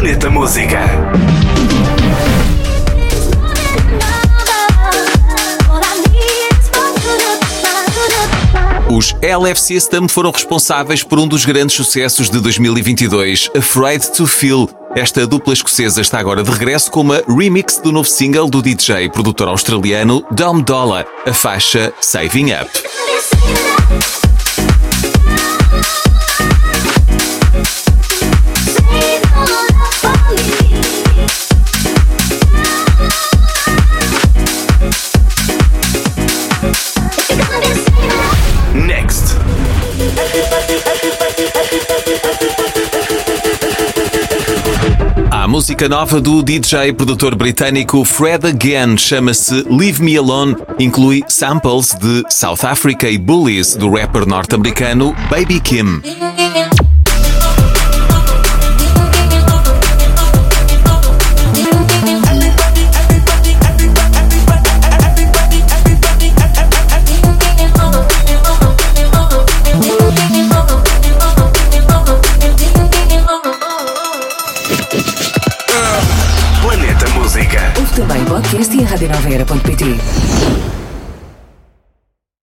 Planeta Música. Os LF System foram responsáveis por um dos grandes sucessos de 2022, Afraid to Feel. Esta dupla escocesa está agora de regresso com uma remix do novo single do DJ produtor australiano Dom Dolla, a faixa Saving Up. Música nova do DJ e produtor britânico Fred Again chama-se Leave Me Alone, inclui samples de South Africa e Bullies do rapper norte-americano Baby Kim. Também podcast e a radionoveira.pt